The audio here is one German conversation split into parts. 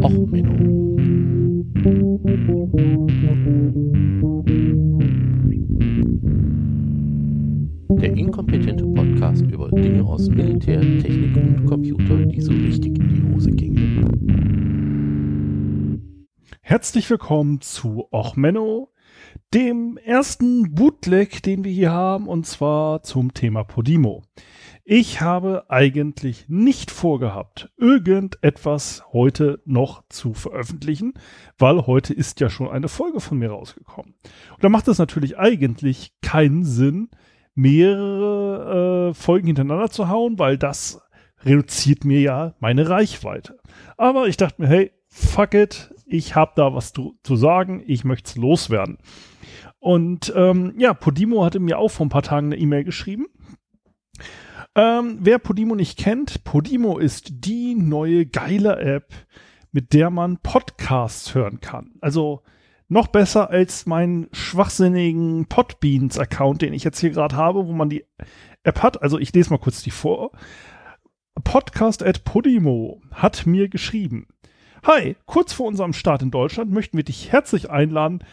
Och, Menno. Der inkompetente Podcast über Dinge aus Militär, Technik und Computer, die so richtig in die Hose gingen. Herzlich willkommen zu Och Menno, dem ersten Bootleg, den wir hier haben, und zwar zum Thema Podimo. Ich habe eigentlich nicht vorgehabt, irgendetwas heute noch zu veröffentlichen, weil heute ist ja schon eine Folge von mir rausgekommen. Und da macht es natürlich eigentlich keinen Sinn, mehrere äh, Folgen hintereinander zu hauen, weil das reduziert mir ja meine Reichweite. Aber ich dachte mir, hey, fuck it, ich habe da was zu, zu sagen, ich möchte es loswerden. Und ähm, ja, Podimo hatte mir auch vor ein paar Tagen eine E-Mail geschrieben ähm, wer Podimo nicht kennt, Podimo ist die neue geile App, mit der man Podcasts hören kann. Also noch besser als meinen schwachsinnigen Podbeans-Account, den ich jetzt hier gerade habe, wo man die App hat. Also ich lese mal kurz die vor. Podcast at Podimo hat mir geschrieben. Hi, kurz vor unserem Start in Deutschland möchten wir dich herzlich einladen,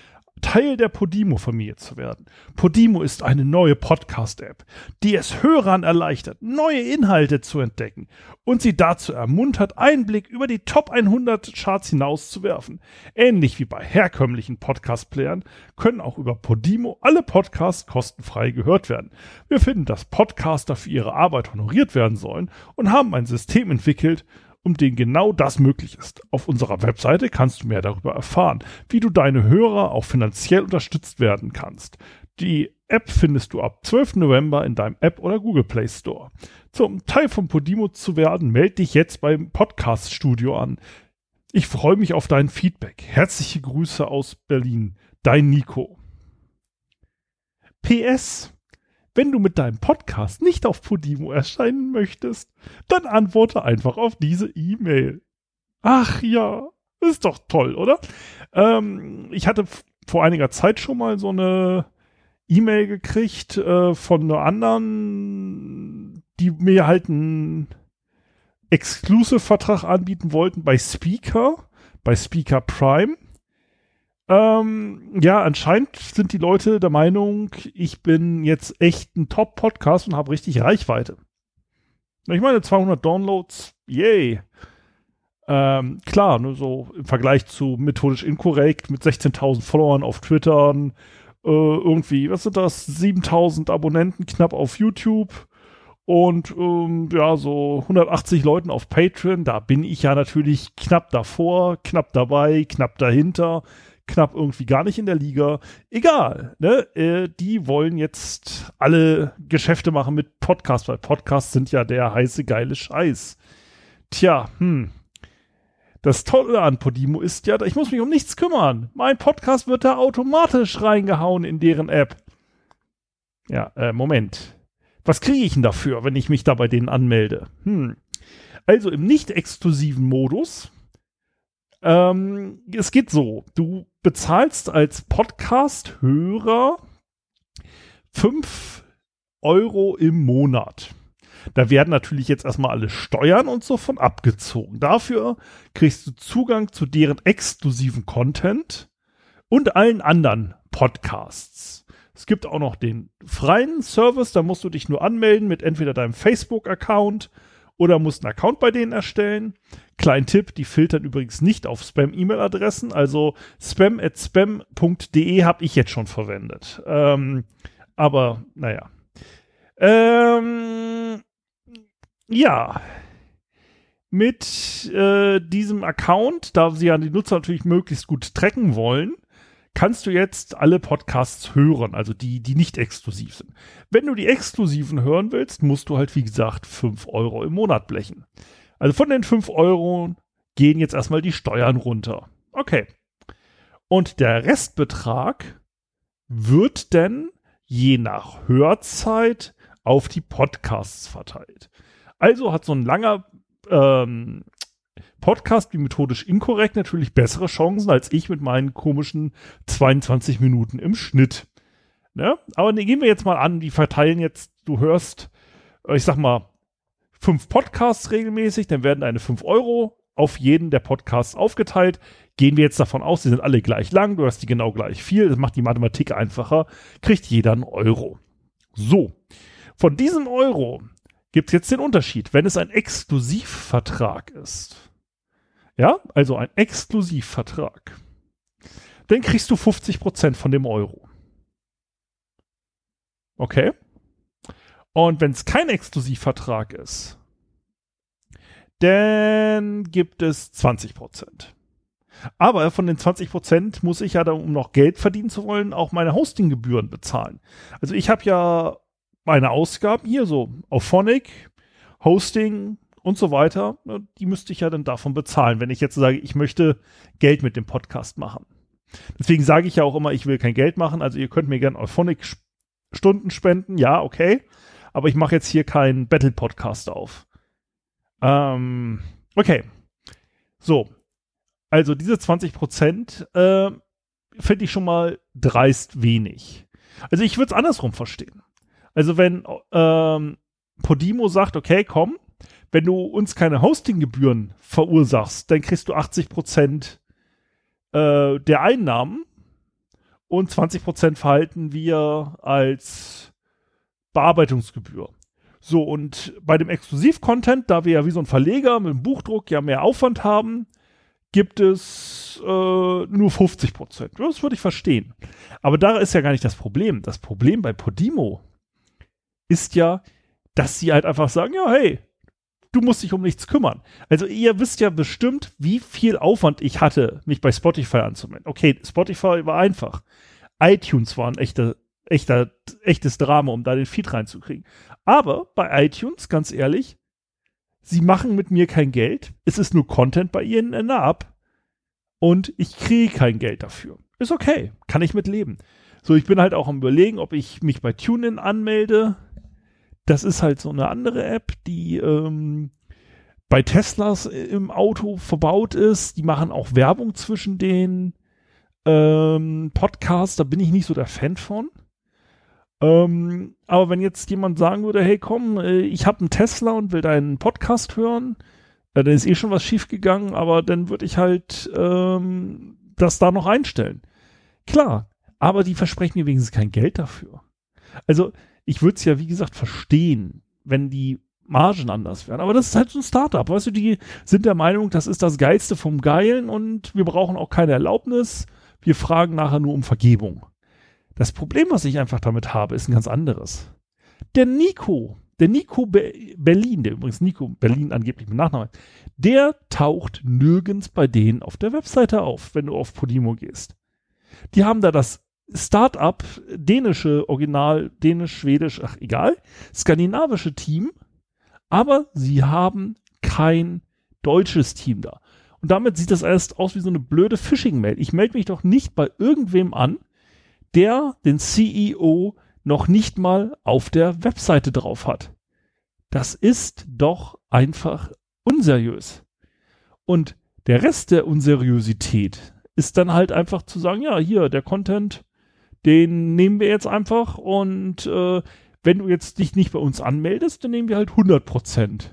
Teil der Podimo-Familie zu werden. Podimo ist eine neue Podcast-App, die es Hörern erleichtert, neue Inhalte zu entdecken und sie dazu ermuntert, einen Blick über die Top 100 Charts hinaus zu werfen. Ähnlich wie bei herkömmlichen Podcast-Playern können auch über Podimo alle Podcasts kostenfrei gehört werden. Wir finden, dass Podcaster für ihre Arbeit honoriert werden sollen und haben ein System entwickelt, um den genau das möglich ist. Auf unserer Webseite kannst du mehr darüber erfahren, wie du deine Hörer auch finanziell unterstützt werden kannst. Die App findest du ab 12. November in deinem App oder Google Play Store. Zum Teil von Podimo zu werden, melde dich jetzt beim Podcast Studio an. Ich freue mich auf dein Feedback. Herzliche Grüße aus Berlin. Dein Nico. PS wenn du mit deinem Podcast nicht auf Podimo erscheinen möchtest, dann antworte einfach auf diese E-Mail. Ach ja, ist doch toll, oder? Ähm, ich hatte vor einiger Zeit schon mal so eine E-Mail gekriegt äh, von einer anderen, die mir halt einen Exclusive-Vertrag anbieten wollten bei Speaker, bei Speaker Prime. Ähm, ja, anscheinend sind die Leute der Meinung, ich bin jetzt echt ein Top-Podcast und habe richtig Reichweite. Ich meine, 200 Downloads, yay. Ähm, klar, nur so im Vergleich zu methodisch inkorrekt mit 16.000 Followern auf Twitter, äh, irgendwie, was sind das, 7.000 Abonnenten knapp auf YouTube und ähm, ja, so 180 Leuten auf Patreon, da bin ich ja natürlich knapp davor, knapp dabei, knapp dahinter knapp irgendwie gar nicht in der Liga. Egal, ne? Äh, die wollen jetzt alle Geschäfte machen mit Podcasts, weil Podcasts sind ja der heiße, geile Scheiß. Tja, hm. Das Tolle an Podimo ist ja, ich muss mich um nichts kümmern. Mein Podcast wird da automatisch reingehauen in deren App. Ja, äh, Moment. Was kriege ich denn dafür, wenn ich mich da bei denen anmelde? Hm. Also im nicht exklusiven Modus ähm, es geht so, du bezahlst als Podcast-Hörer 5 Euro im Monat. Da werden natürlich jetzt erstmal alle Steuern und so von abgezogen. Dafür kriegst du Zugang zu deren exklusiven Content und allen anderen Podcasts. Es gibt auch noch den freien Service, da musst du dich nur anmelden mit entweder deinem Facebook-Account oder musst einen Account bei denen erstellen. Klein Tipp, die filtern übrigens nicht auf Spam-E-Mail-Adressen, also spam at spam.de habe ich jetzt schon verwendet. Ähm, aber naja. Ähm, ja. Mit äh, diesem Account, da sie ja die Nutzer natürlich möglichst gut tracken wollen, kannst du jetzt alle Podcasts hören, also die, die nicht exklusiv sind. Wenn du die exklusiven hören willst, musst du halt, wie gesagt, 5 Euro im Monat blechen. Also von den 5 Euro gehen jetzt erstmal die Steuern runter. Okay. Und der Restbetrag wird denn je nach Hörzeit auf die Podcasts verteilt. Also hat so ein langer ähm, Podcast wie methodisch inkorrekt natürlich bessere Chancen als ich mit meinen komischen 22 Minuten im Schnitt. Ne? Aber ne, gehen wir jetzt mal an, die verteilen jetzt, du hörst, äh, ich sag mal, fünf Podcasts regelmäßig, dann werden deine 5 Euro auf jeden der Podcasts aufgeteilt. Gehen wir jetzt davon aus, sie sind alle gleich lang, du hast die genau gleich viel, das macht die Mathematik einfacher, kriegt jeder einen Euro. So, von diesem Euro gibt es jetzt den Unterschied, wenn es ein Exklusivvertrag ist. Ja, also ein Exklusivvertrag. Dann kriegst du 50% von dem Euro. Okay. Und wenn es kein Exklusivvertrag ist, dann gibt es 20% Aber von den 20% muss ich ja, dann, um noch Geld verdienen zu wollen, auch meine Hostinggebühren bezahlen. Also ich habe ja meine Ausgaben hier so auf Phonic, Hosting und so weiter. Ne, die müsste ich ja dann davon bezahlen, wenn ich jetzt sage, ich möchte Geld mit dem Podcast machen. Deswegen sage ich ja auch immer, ich will kein Geld machen. Also ihr könnt mir gerne auf Phonic Stunden spenden. Ja, okay. Aber ich mache jetzt hier keinen Battle-Podcast auf. Ähm, okay. So. Also diese 20 Prozent äh, finde ich schon mal dreist wenig. Also ich würde es andersrum verstehen. Also wenn ähm, Podimo sagt, okay, komm, wenn du uns keine Hostinggebühren verursachst, dann kriegst du 80 Prozent äh, der Einnahmen und 20 Prozent verhalten wir als Bearbeitungsgebühr. So, und bei dem Exklusiv-Content, da wir ja wie so ein Verleger mit dem Buchdruck ja mehr Aufwand haben, gibt es äh, nur 50 Prozent. Das würde ich verstehen. Aber da ist ja gar nicht das Problem. Das Problem bei Podimo ist ja, dass sie halt einfach sagen, ja, hey, du musst dich um nichts kümmern. Also ihr wisst ja bestimmt, wie viel Aufwand ich hatte, mich bei Spotify anzumelden. Okay, Spotify war einfach. iTunes war ein echter, echter, echtes Drama, um da den Feed reinzukriegen. Aber bei iTunes, ganz ehrlich, sie machen mit mir kein Geld. Es ist nur Content bei ihnen in der App. Und ich kriege kein Geld dafür. Ist okay. Kann ich mit leben. So, ich bin halt auch am überlegen, ob ich mich bei TuneIn anmelde. Das ist halt so eine andere App, die ähm, bei Teslas im Auto verbaut ist. Die machen auch Werbung zwischen den ähm, Podcasts. Da bin ich nicht so der Fan von. Ähm, aber wenn jetzt jemand sagen würde, hey komm, äh, ich habe einen Tesla und will deinen Podcast hören, äh, dann ist eh schon was schiefgegangen, aber dann würde ich halt ähm, das da noch einstellen. Klar, aber die versprechen mir wenigstens kein Geld dafür. Also ich würde es ja, wie gesagt, verstehen, wenn die Margen anders wären. Aber das ist halt so ein Startup. Weißt du, die sind der Meinung, das ist das Geilste vom Geilen und wir brauchen auch keine Erlaubnis. Wir fragen nachher nur um Vergebung. Das Problem, was ich einfach damit habe, ist ein ganz anderes. Der Nico, der Nico Be Berlin, der übrigens Nico Berlin angeblich mit Nachnamen, der taucht nirgends bei denen auf der Webseite auf, wenn du auf Podimo gehst. Die haben da das Start-up, dänische, original, dänisch, schwedisch, ach egal, skandinavische Team, aber sie haben kein deutsches Team da. Und damit sieht das erst aus wie so eine blöde Phishing-Mail. Ich melde mich doch nicht bei irgendwem an, der den CEO noch nicht mal auf der Webseite drauf hat. Das ist doch einfach unseriös. Und der Rest der Unseriosität ist dann halt einfach zu sagen, ja, hier, der Content, den nehmen wir jetzt einfach und äh, wenn du jetzt dich nicht bei uns anmeldest, dann nehmen wir halt 100%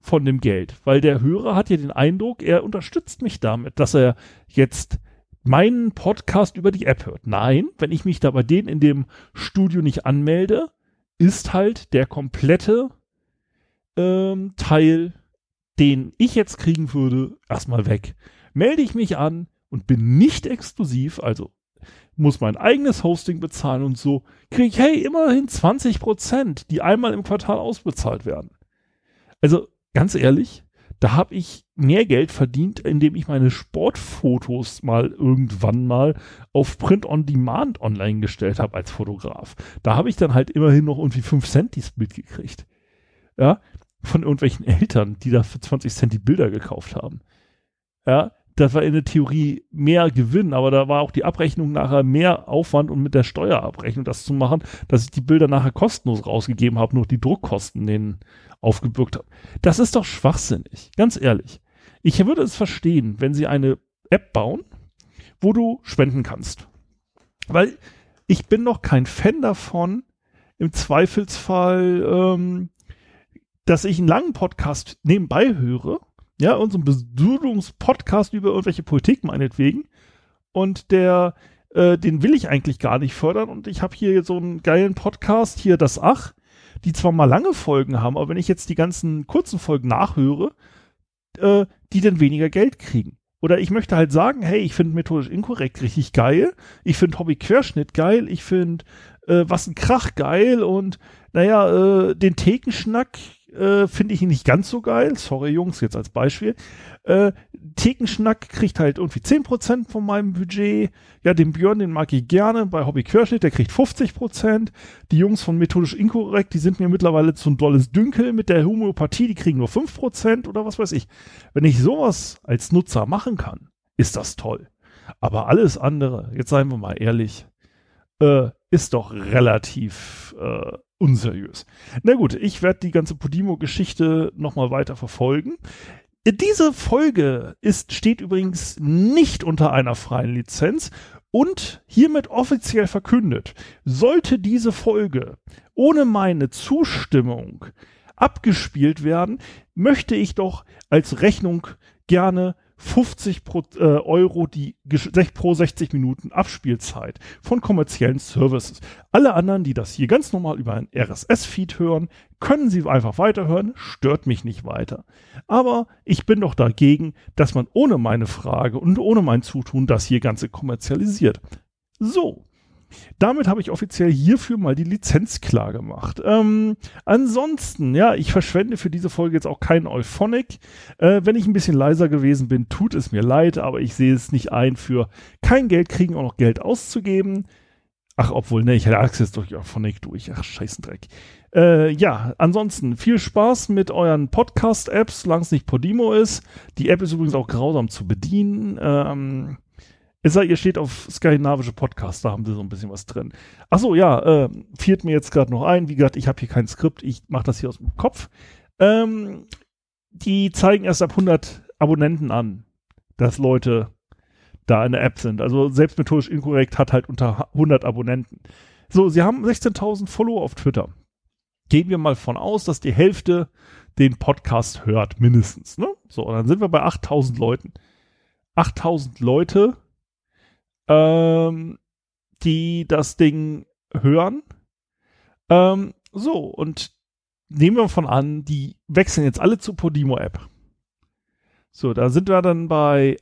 von dem Geld, weil der Hörer hat ja den Eindruck, er unterstützt mich damit, dass er jetzt meinen Podcast über die App hört. Nein, wenn ich mich da bei denen in dem Studio nicht anmelde, ist halt der komplette ähm, Teil, den ich jetzt kriegen würde, erstmal weg. Melde ich mich an und bin nicht exklusiv, also muss mein eigenes Hosting bezahlen und so, kriege ich, hey, immerhin 20 Prozent, die einmal im Quartal ausbezahlt werden. Also, ganz ehrlich, da habe ich mehr Geld verdient, indem ich meine Sportfotos mal irgendwann mal auf Print on Demand online gestellt habe als Fotograf. Da habe ich dann halt immerhin noch irgendwie 5 Cent dieses Bild gekriegt. Ja, von irgendwelchen Eltern, die da für 20 Cent die Bilder gekauft haben. Ja, das war in der Theorie mehr Gewinn, aber da war auch die Abrechnung nachher mehr Aufwand und mit der Steuerabrechnung das zu machen, dass ich die Bilder nachher kostenlos rausgegeben habe, nur die Druckkosten denen aufgebürgt habe. Das ist doch schwachsinnig, ganz ehrlich. Ich würde es verstehen, wenn sie eine App bauen, wo du spenden kannst. Weil ich bin noch kein Fan davon, im Zweifelsfall, ähm, dass ich einen langen Podcast nebenbei höre ja, unseren Besudungspodcast über irgendwelche Politik meinetwegen. Und der, äh, den will ich eigentlich gar nicht fördern. Und ich habe hier so einen geilen Podcast, hier das Ach, die zwar mal lange Folgen haben, aber wenn ich jetzt die ganzen kurzen Folgen nachhöre, äh, die dann weniger Geld kriegen. Oder ich möchte halt sagen, hey, ich finde methodisch inkorrekt richtig geil. Ich finde Hobby Querschnitt geil. Ich finde äh, was ein Krach geil und naja, äh, den Thekenschnack äh, finde ich nicht ganz so geil. Sorry, Jungs, jetzt als Beispiel. Äh, Thekenschnack kriegt halt irgendwie 10% von meinem Budget. Ja, den Björn, den mag ich gerne. Bei Hobby Querschnitt, der kriegt 50%. Die Jungs von Methodisch Inkorrekt, die sind mir mittlerweile zu ein dolles Dünkel. Mit der Homöopathie, die kriegen nur 5% oder was weiß ich. Wenn ich sowas als Nutzer machen kann, ist das toll. Aber alles andere, jetzt seien wir mal ehrlich, äh, ist doch relativ äh, unseriös. Na gut, ich werde die ganze Podimo-Geschichte nochmal weiter verfolgen. Diese Folge ist, steht übrigens nicht unter einer freien Lizenz und hiermit offiziell verkündet. Sollte diese Folge ohne meine Zustimmung abgespielt werden, möchte ich doch als Rechnung gerne 50 pro, äh, Euro die pro 60 Minuten Abspielzeit von kommerziellen Services. Alle anderen, die das hier ganz normal über ein RSS-Feed hören, können sie einfach weiterhören, stört mich nicht weiter. Aber ich bin doch dagegen, dass man ohne meine Frage und ohne mein Zutun das hier Ganze kommerzialisiert. So, damit habe ich offiziell hierfür mal die Lizenz klar gemacht. Ähm, ansonsten, ja, ich verschwende für diese Folge jetzt auch keinen Euphonic. Äh, wenn ich ein bisschen leiser gewesen bin, tut es mir leid, aber ich sehe es nicht ein, für kein Geld kriegen auch noch Geld auszugeben. Ach, obwohl, ne, ich hatte Access durch Euphonic durch. Ach, scheißendreck. Äh, ja, ansonsten viel Spaß mit euren Podcast-Apps, solange es nicht Podimo ist. Die App ist übrigens auch grausam zu bedienen. Ähm, es sei, ihr steht auf skandinavische Podcasts, da haben sie so ein bisschen was drin. Achso, ja, äh, fiert mir jetzt gerade noch ein. Wie gesagt, ich habe hier kein Skript, ich mache das hier aus dem Kopf. Ähm, die zeigen erst ab 100 Abonnenten an, dass Leute da in der App sind. Also selbstmethodisch inkorrekt hat halt unter 100 Abonnenten. So, sie haben 16.000 Follower auf Twitter. Gehen wir mal von aus, dass die Hälfte den Podcast hört, mindestens. Ne? So, dann sind wir bei 8.000 Leuten. 8.000 Leute ähm, die das Ding hören. Ähm, so, und nehmen wir von an, die wechseln jetzt alle zur Podimo-App. So, da sind wir dann bei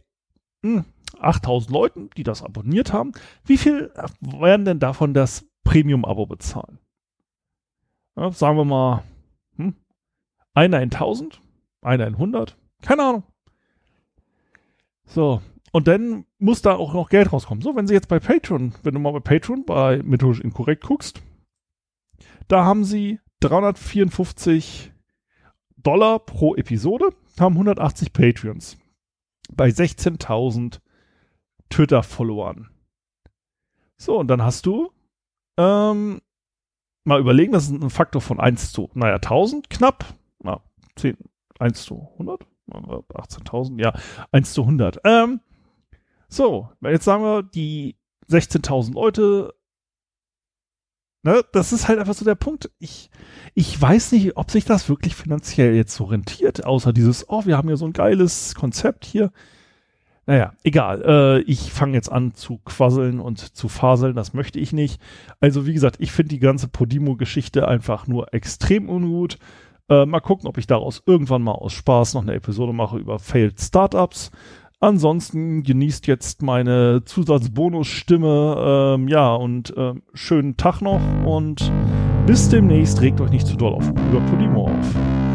hm, 8000 Leuten, die das abonniert haben. Wie viel werden denn davon das Premium-Abo bezahlen? Ja, sagen wir mal, hm, einer in 1000, einer in 100, keine Ahnung. So, und dann muss da auch noch Geld rauskommen. So, wenn sie jetzt bei Patreon, wenn du mal bei Patreon bei methodisch inkorrekt guckst, da haben sie 354 Dollar pro Episode, haben 180 Patreons. Bei 16.000 Twitter-Followern. So, und dann hast du ähm, mal überlegen, das ist ein Faktor von 1 zu, naja, 1000 knapp, na, 10, 1 zu 100, 18.000, ja, 1 zu 100. Ähm, so, jetzt sagen wir, die 16.000 Leute, ne, das ist halt einfach so der Punkt. Ich, ich weiß nicht, ob sich das wirklich finanziell jetzt so rentiert, außer dieses, oh, wir haben ja so ein geiles Konzept hier. Naja, egal. Äh, ich fange jetzt an zu quasseln und zu faseln, das möchte ich nicht. Also, wie gesagt, ich finde die ganze Podimo-Geschichte einfach nur extrem ungut. Äh, mal gucken, ob ich daraus irgendwann mal aus Spaß noch eine Episode mache über Failed Startups. Ansonsten genießt jetzt meine Zusatzbonusstimme. Ähm, ja, und äh, schönen Tag noch und bis demnächst. Regt euch nicht zu doll auf über Podimo auf.